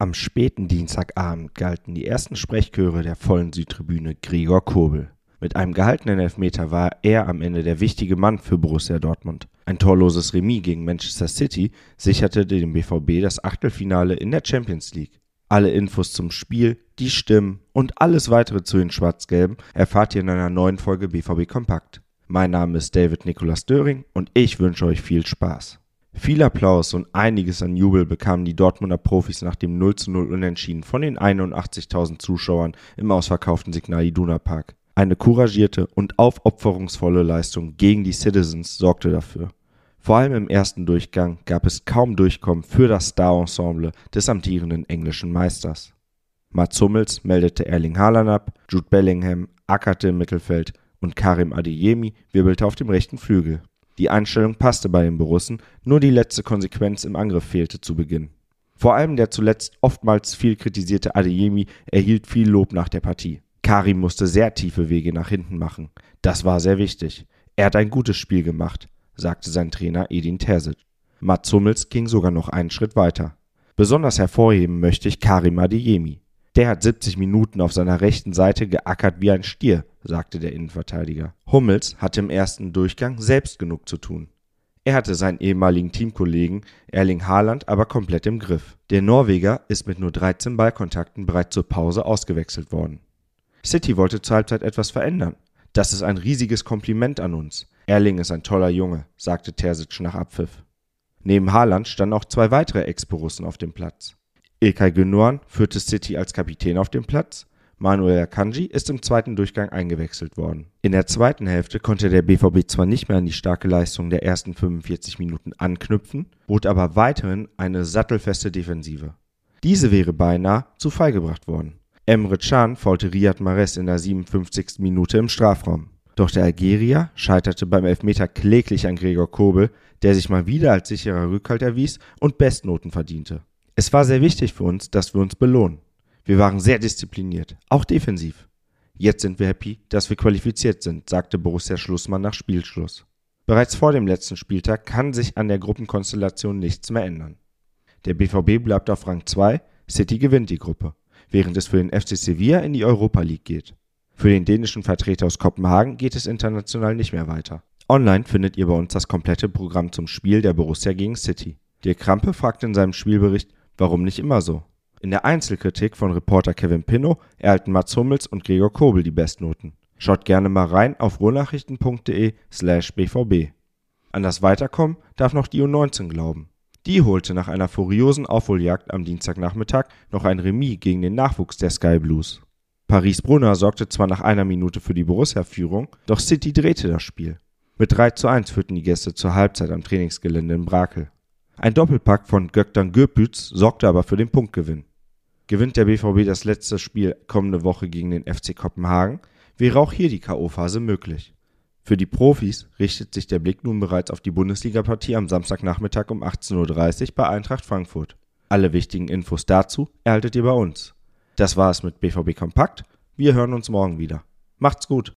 Am späten Dienstagabend galten die ersten Sprechchöre der vollen Südtribüne Gregor Kobel. Mit einem gehaltenen Elfmeter war er am Ende der wichtige Mann für Borussia Dortmund. Ein torloses Remis gegen Manchester City sicherte dem BVB das Achtelfinale in der Champions League. Alle Infos zum Spiel, die Stimmen und alles weitere zu den Schwarz-Gelben erfahrt ihr in einer neuen Folge BVB Kompakt. Mein Name ist David Nicolas Döring und ich wünsche euch viel Spaß. Viel Applaus und einiges an Jubel bekamen die Dortmunder Profis nach dem 0 zu 0 Unentschieden von den 81.000 Zuschauern im ausverkauften Signal Iduna Park. Eine couragierte und aufopferungsvolle Leistung gegen die Citizens sorgte dafür. Vor allem im ersten Durchgang gab es kaum Durchkommen für das Star-Ensemble des amtierenden englischen Meisters. Mats Hummels meldete Erling Haaland ab, Jude Bellingham ackerte im Mittelfeld und Karim Adeyemi wirbelte auf dem rechten Flügel. Die Einstellung passte bei den Borussen, nur die letzte Konsequenz im Angriff fehlte zu Beginn. Vor allem der zuletzt oftmals viel kritisierte Adeyemi erhielt viel Lob nach der Partie. Karim musste sehr tiefe Wege nach hinten machen. Das war sehr wichtig. Er hat ein gutes Spiel gemacht, sagte sein Trainer Edin Terzic. Mats Hummels ging sogar noch einen Schritt weiter. Besonders hervorheben möchte ich Karim Adeyemi. Der hat 70 Minuten auf seiner rechten Seite geackert wie ein Stier, sagte der Innenverteidiger. Hummels hatte im ersten Durchgang selbst genug zu tun. Er hatte seinen ehemaligen Teamkollegen Erling Haaland aber komplett im Griff. Der Norweger ist mit nur 13 Ballkontakten bereits zur Pause ausgewechselt worden. City wollte zur Halbzeit etwas verändern. Das ist ein riesiges Kompliment an uns. Erling ist ein toller Junge, sagte Terzic nach Abpfiff. Neben Haaland standen auch zwei weitere Ex-Borussen auf dem Platz. Ilkay Gündoğan führte City als Kapitän auf dem Platz. Manuel Akanji ist im zweiten Durchgang eingewechselt worden. In der zweiten Hälfte konnte der BVB zwar nicht mehr an die starke Leistung der ersten 45 Minuten anknüpfen, bot aber weiterhin eine sattelfeste Defensive. Diese wäre beinahe zu Fall gebracht worden. Emre Can faulte Riyad Mahrez in der 57. Minute im Strafraum. Doch der Algerier scheiterte beim Elfmeter kläglich an Gregor Kobel, der sich mal wieder als sicherer Rückhalt erwies und Bestnoten verdiente. Es war sehr wichtig für uns, dass wir uns belohnen. Wir waren sehr diszipliniert, auch defensiv. Jetzt sind wir happy, dass wir qualifiziert sind, sagte Borussia Schlussmann nach Spielschluss. Bereits vor dem letzten Spieltag kann sich an der Gruppenkonstellation nichts mehr ändern. Der BVB bleibt auf Rang 2, City gewinnt die Gruppe, während es für den FC Sevilla in die Europa League geht. Für den dänischen Vertreter aus Kopenhagen geht es international nicht mehr weiter. Online findet ihr bei uns das komplette Programm zum Spiel der Borussia gegen City. Dirk Krampe fragt in seinem Spielbericht, Warum nicht immer so? In der Einzelkritik von Reporter Kevin Pinnow erhalten Mats Hummels und Gregor Kobel die Bestnoten. Schaut gerne mal rein auf ruhrnachrichten.de slash bvb. An das Weiterkommen darf noch die U19 glauben. Die holte nach einer furiosen Aufholjagd am Dienstagnachmittag noch ein Remis gegen den Nachwuchs der Sky Blues. Paris Brunner sorgte zwar nach einer Minute für die Borussia-Führung, doch City drehte das Spiel. Mit 3 zu 1 führten die Gäste zur Halbzeit am Trainingsgelände in Brakel. Ein Doppelpack von Göktan Göpüz sorgte aber für den Punktgewinn. Gewinnt der BVB das letzte Spiel kommende Woche gegen den FC Kopenhagen, wäre auch hier die K.O.-Phase möglich. Für die Profis richtet sich der Blick nun bereits auf die Bundesliga-Partie am Samstagnachmittag um 18.30 Uhr bei Eintracht Frankfurt. Alle wichtigen Infos dazu erhaltet ihr bei uns. Das war es mit BVB Kompakt. Wir hören uns morgen wieder. Macht's gut!